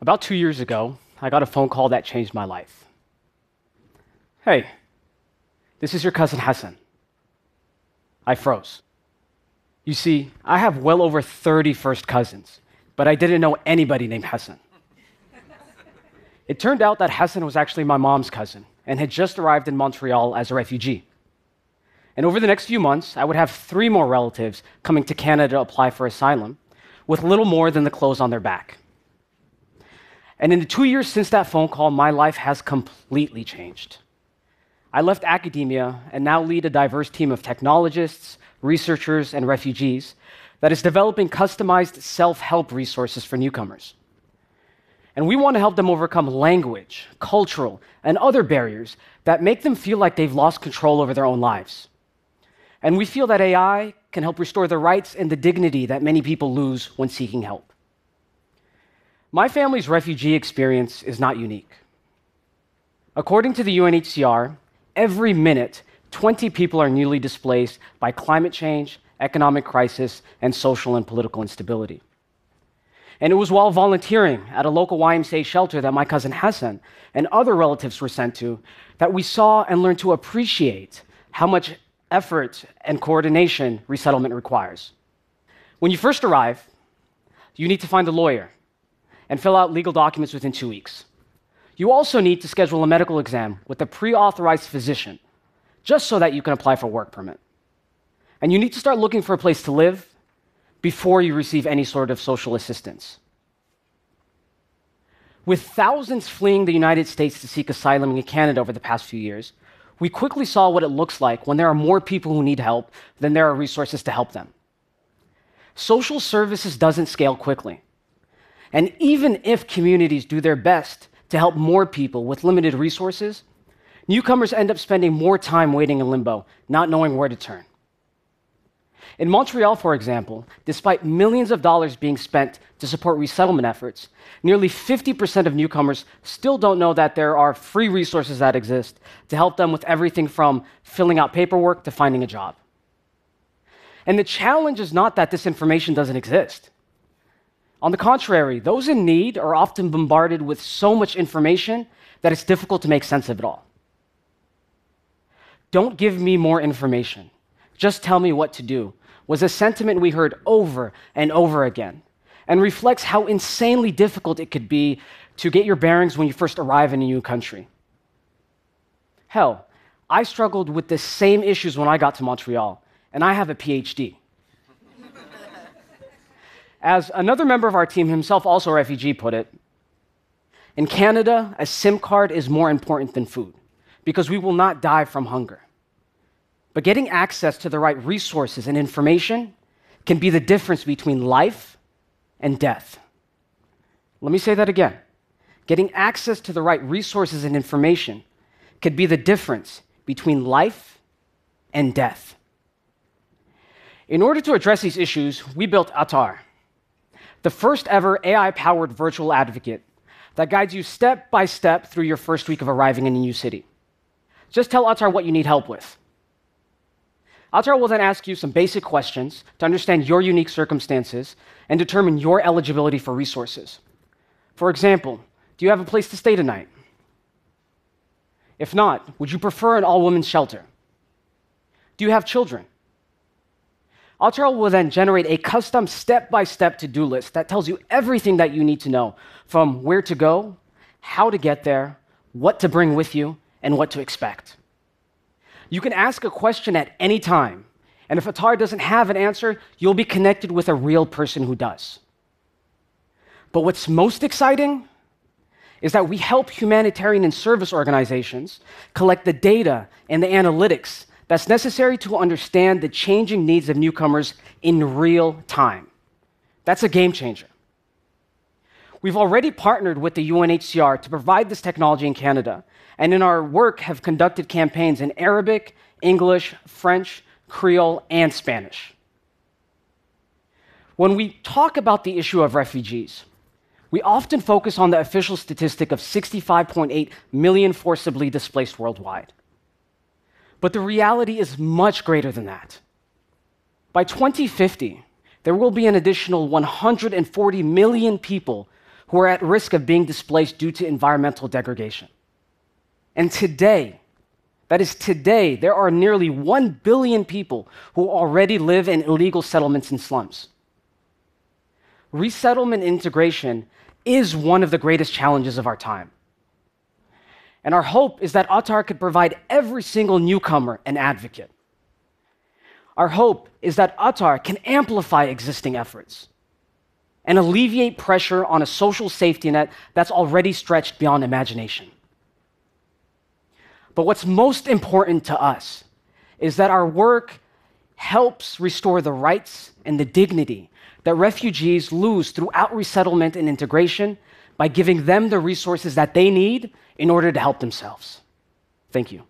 About two years ago, I got a phone call that changed my life. Hey, this is your cousin Hassan. I froze. You see, I have well over 30 first cousins, but I didn't know anybody named Hassan. it turned out that Hassan was actually my mom's cousin and had just arrived in Montreal as a refugee. And over the next few months, I would have three more relatives coming to Canada to apply for asylum with little more than the clothes on their back. And in the two years since that phone call, my life has completely changed. I left academia and now lead a diverse team of technologists, researchers, and refugees that is developing customized self help resources for newcomers. And we want to help them overcome language, cultural, and other barriers that make them feel like they've lost control over their own lives. And we feel that AI can help restore the rights and the dignity that many people lose when seeking help. My family's refugee experience is not unique. According to the UNHCR, every minute, 20 people are newly displaced by climate change, economic crisis, and social and political instability. And it was while volunteering at a local YMCA shelter that my cousin Hassan and other relatives were sent to that we saw and learned to appreciate how much effort and coordination resettlement requires. When you first arrive, you need to find a lawyer and fill out legal documents within two weeks. You also need to schedule a medical exam with a pre authorized physician just so that you can apply for work permit. And you need to start looking for a place to live before you receive any sort of social assistance. With thousands fleeing the United States to seek asylum in Canada over the past few years, we quickly saw what it looks like when there are more people who need help than there are resources to help them. Social services doesn't scale quickly. And even if communities do their best to help more people with limited resources, newcomers end up spending more time waiting in limbo, not knowing where to turn. In Montreal, for example, despite millions of dollars being spent to support resettlement efforts, nearly 50% of newcomers still don't know that there are free resources that exist to help them with everything from filling out paperwork to finding a job. And the challenge is not that this information doesn't exist. On the contrary, those in need are often bombarded with so much information that it's difficult to make sense of it all. Don't give me more information. Just tell me what to do was a sentiment we heard over and over again and reflects how insanely difficult it could be to get your bearings when you first arrive in a new country. Hell, I struggled with the same issues when I got to Montreal, and I have a PhD. As another member of our team, himself also a refugee, put it, in Canada, a SIM card is more important than food because we will not die from hunger. But getting access to the right resources and information can be the difference between life and death. Let me say that again. Getting access to the right resources and information could be the difference between life and death. In order to address these issues, we built Atar, the first ever AI powered virtual advocate that guides you step by step through your first week of arriving in a new city. Just tell Atar what you need help with. Atar will then ask you some basic questions to understand your unique circumstances and determine your eligibility for resources. For example, do you have a place to stay tonight? If not, would you prefer an all women's shelter? Do you have children? Atar will then generate a custom step by step to do list that tells you everything that you need to know from where to go, how to get there, what to bring with you, and what to expect. You can ask a question at any time, and if Atar doesn't have an answer, you'll be connected with a real person who does. But what's most exciting is that we help humanitarian and service organizations collect the data and the analytics that's necessary to understand the changing needs of newcomers in real time. That's a game changer. We've already partnered with the UNHCR to provide this technology in Canada, and in our work have conducted campaigns in Arabic, English, French, Creole, and Spanish. When we talk about the issue of refugees, we often focus on the official statistic of 65.8 million forcibly displaced worldwide. But the reality is much greater than that. By 2050, there will be an additional 140 million people who are at risk of being displaced due to environmental degradation. And today, that is today, there are nearly 1 billion people who already live in illegal settlements and slums. Resettlement integration is one of the greatest challenges of our time. And our hope is that Atar could provide every single newcomer an advocate. Our hope is that Atar can amplify existing efforts and alleviate pressure on a social safety net that's already stretched beyond imagination. But what's most important to us is that our work helps restore the rights and the dignity that refugees lose throughout resettlement and integration by giving them the resources that they need in order to help themselves. Thank you.